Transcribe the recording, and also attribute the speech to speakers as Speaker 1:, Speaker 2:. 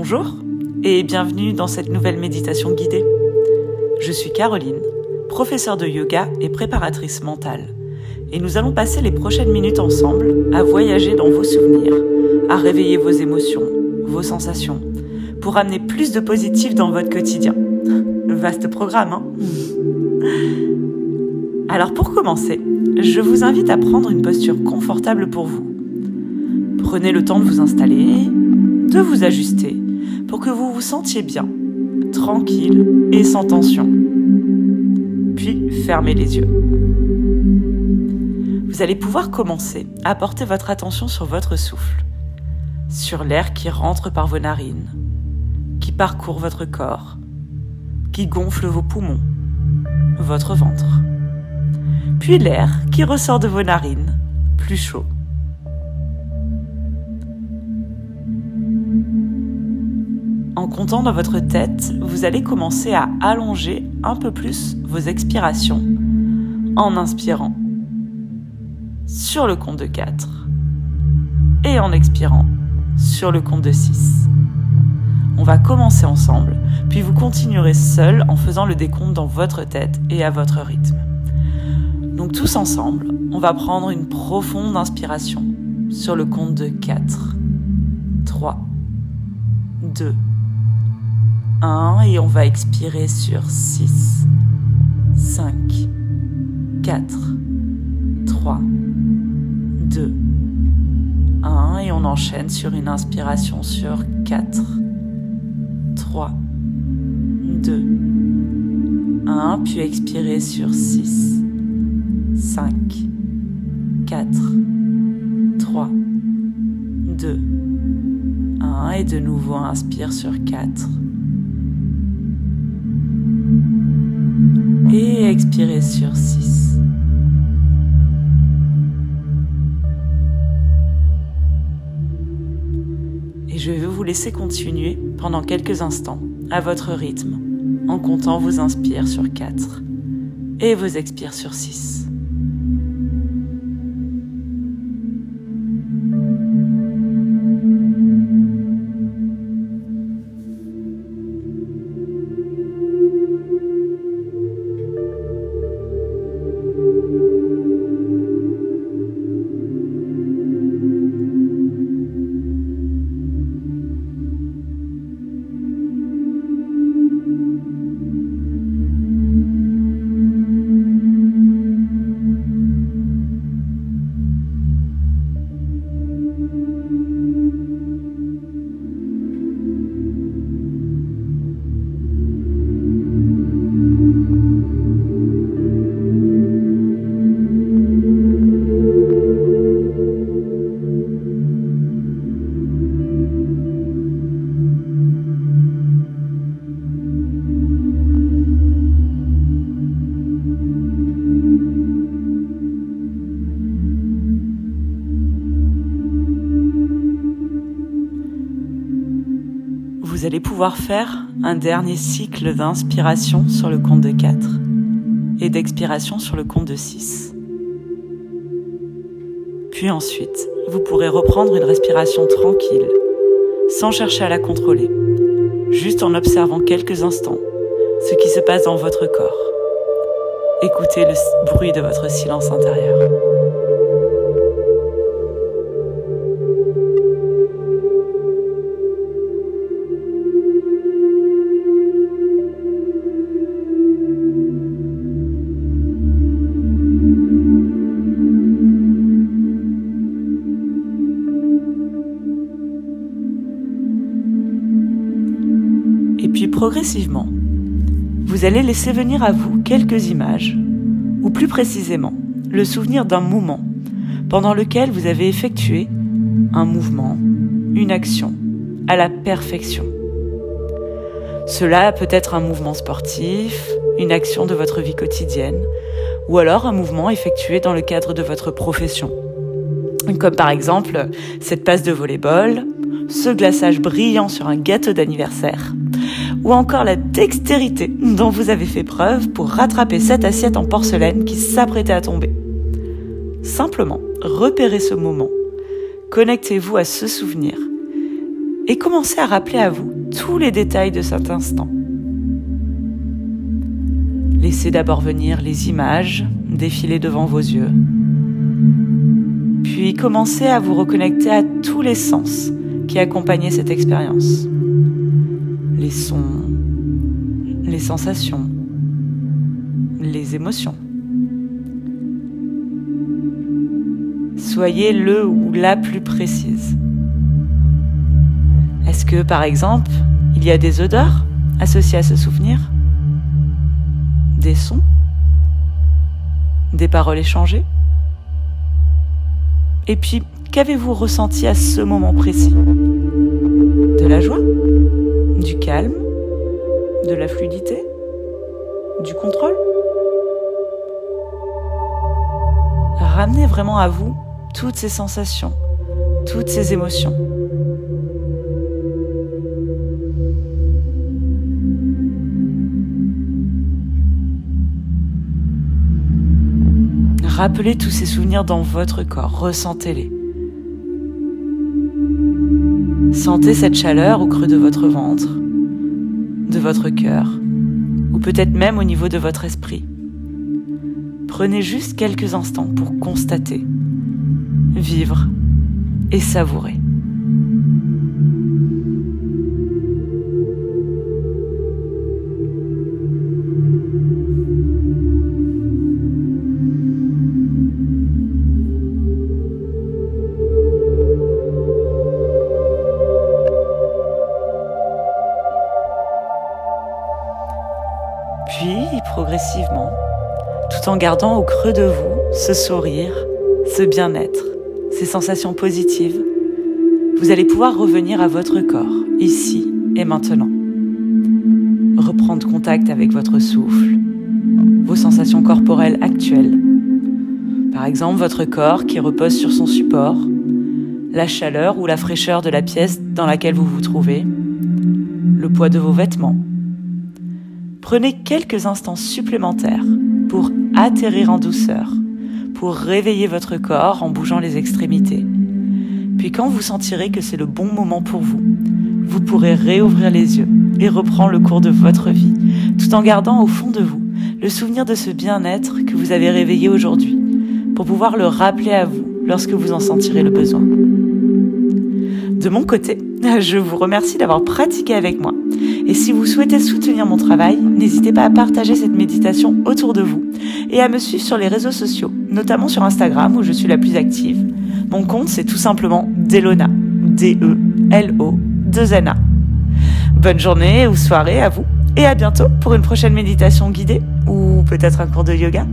Speaker 1: Bonjour et bienvenue dans cette nouvelle méditation guidée. Je suis Caroline, professeure de yoga et préparatrice mentale, et nous allons passer les prochaines minutes ensemble à voyager dans vos souvenirs, à réveiller vos émotions, vos sensations, pour amener plus de positif dans votre quotidien. Vaste programme, hein? Alors pour commencer, je vous invite à prendre une posture confortable pour vous. Prenez le temps de vous installer, de vous ajuster que vous vous sentiez bien, tranquille et sans tension. Puis fermez les yeux. Vous allez pouvoir commencer à porter votre attention sur votre souffle, sur l'air qui rentre par vos narines, qui parcourt votre corps, qui gonfle vos poumons, votre ventre. Puis l'air qui ressort de vos narines, plus chaud En comptant dans votre tête, vous allez commencer à allonger un peu plus vos expirations en inspirant sur le compte de 4 et en expirant sur le compte de 6. On va commencer ensemble, puis vous continuerez seul en faisant le décompte dans votre tête et à votre rythme. Donc tous ensemble, on va prendre une profonde inspiration sur le compte de 4, 3, 2, 1 et on va expirer sur 6, 5, 4, 3, 2, 1 et on enchaîne sur une inspiration sur 4, 3, 2, 1 puis expirer sur 6, 5, 4, 3, 2, 1 et de nouveau inspire sur 4, et expirez sur 6. Et je vais vous laisser continuer pendant quelques instants à votre rythme en comptant vos inspires sur 4 et vos expires sur 6. Vous allez pouvoir faire un dernier cycle d'inspiration sur le compte de 4 et d'expiration sur le compte de 6. Puis ensuite, vous pourrez reprendre une respiration tranquille, sans chercher à la contrôler, juste en observant quelques instants ce qui se passe dans votre corps. Écoutez le bruit de votre silence intérieur. Et puis progressivement, vous allez laisser venir à vous quelques images, ou plus précisément, le souvenir d'un moment pendant lequel vous avez effectué un mouvement, une action, à la perfection. Cela peut être un mouvement sportif, une action de votre vie quotidienne, ou alors un mouvement effectué dans le cadre de votre profession. Comme par exemple cette passe de volleyball, ce glaçage brillant sur un gâteau d'anniversaire, ou encore la dextérité dont vous avez fait preuve pour rattraper cette assiette en porcelaine qui s'apprêtait à tomber. Simplement, repérez ce moment, connectez-vous à ce souvenir et commencez à rappeler à vous tous les détails de cet instant. Laissez d'abord venir les images défiler devant vos yeux. Puis commencez à vous reconnecter à tous les sens qui accompagnaient cette expérience. Les sons, les sensations, les émotions. Soyez le ou la plus précise. Est-ce que, par exemple, il y a des odeurs associées à ce souvenir? Des sons? Des paroles échangées? Et puis, qu'avez-vous ressenti à ce moment précis? De la joie? Du calme De la fluidité Du contrôle Ramenez vraiment à vous toutes ces sensations, toutes ces émotions. Rappelez tous ces souvenirs dans votre corps, ressentez-les. Sentez cette chaleur au creux de votre ventre, de votre cœur, ou peut-être même au niveau de votre esprit. Prenez juste quelques instants pour constater, vivre et savourer. Puis, progressivement, tout en gardant au creux de vous ce sourire, ce bien-être, ces sensations positives, vous allez pouvoir revenir à votre corps, ici et maintenant. Reprendre contact avec votre souffle, vos sensations corporelles actuelles. Par exemple, votre corps qui repose sur son support, la chaleur ou la fraîcheur de la pièce dans laquelle vous vous trouvez, le poids de vos vêtements. Prenez quelques instants supplémentaires pour atterrir en douceur, pour réveiller votre corps en bougeant les extrémités. Puis quand vous sentirez que c'est le bon moment pour vous, vous pourrez réouvrir les yeux et reprendre le cours de votre vie, tout en gardant au fond de vous le souvenir de ce bien-être que vous avez réveillé aujourd'hui, pour pouvoir le rappeler à vous lorsque vous en sentirez le besoin. De mon côté, je vous remercie d'avoir pratiqué avec moi. Et si vous souhaitez soutenir mon travail, n'hésitez pas à partager cette méditation autour de vous et à me suivre sur les réseaux sociaux, notamment sur Instagram où je suis la plus active. Mon compte, c'est tout simplement Delona. D-E-L-O 2 N-A. Bonne journée ou soirée à vous et à bientôt pour une prochaine méditation guidée ou peut-être un cours de yoga.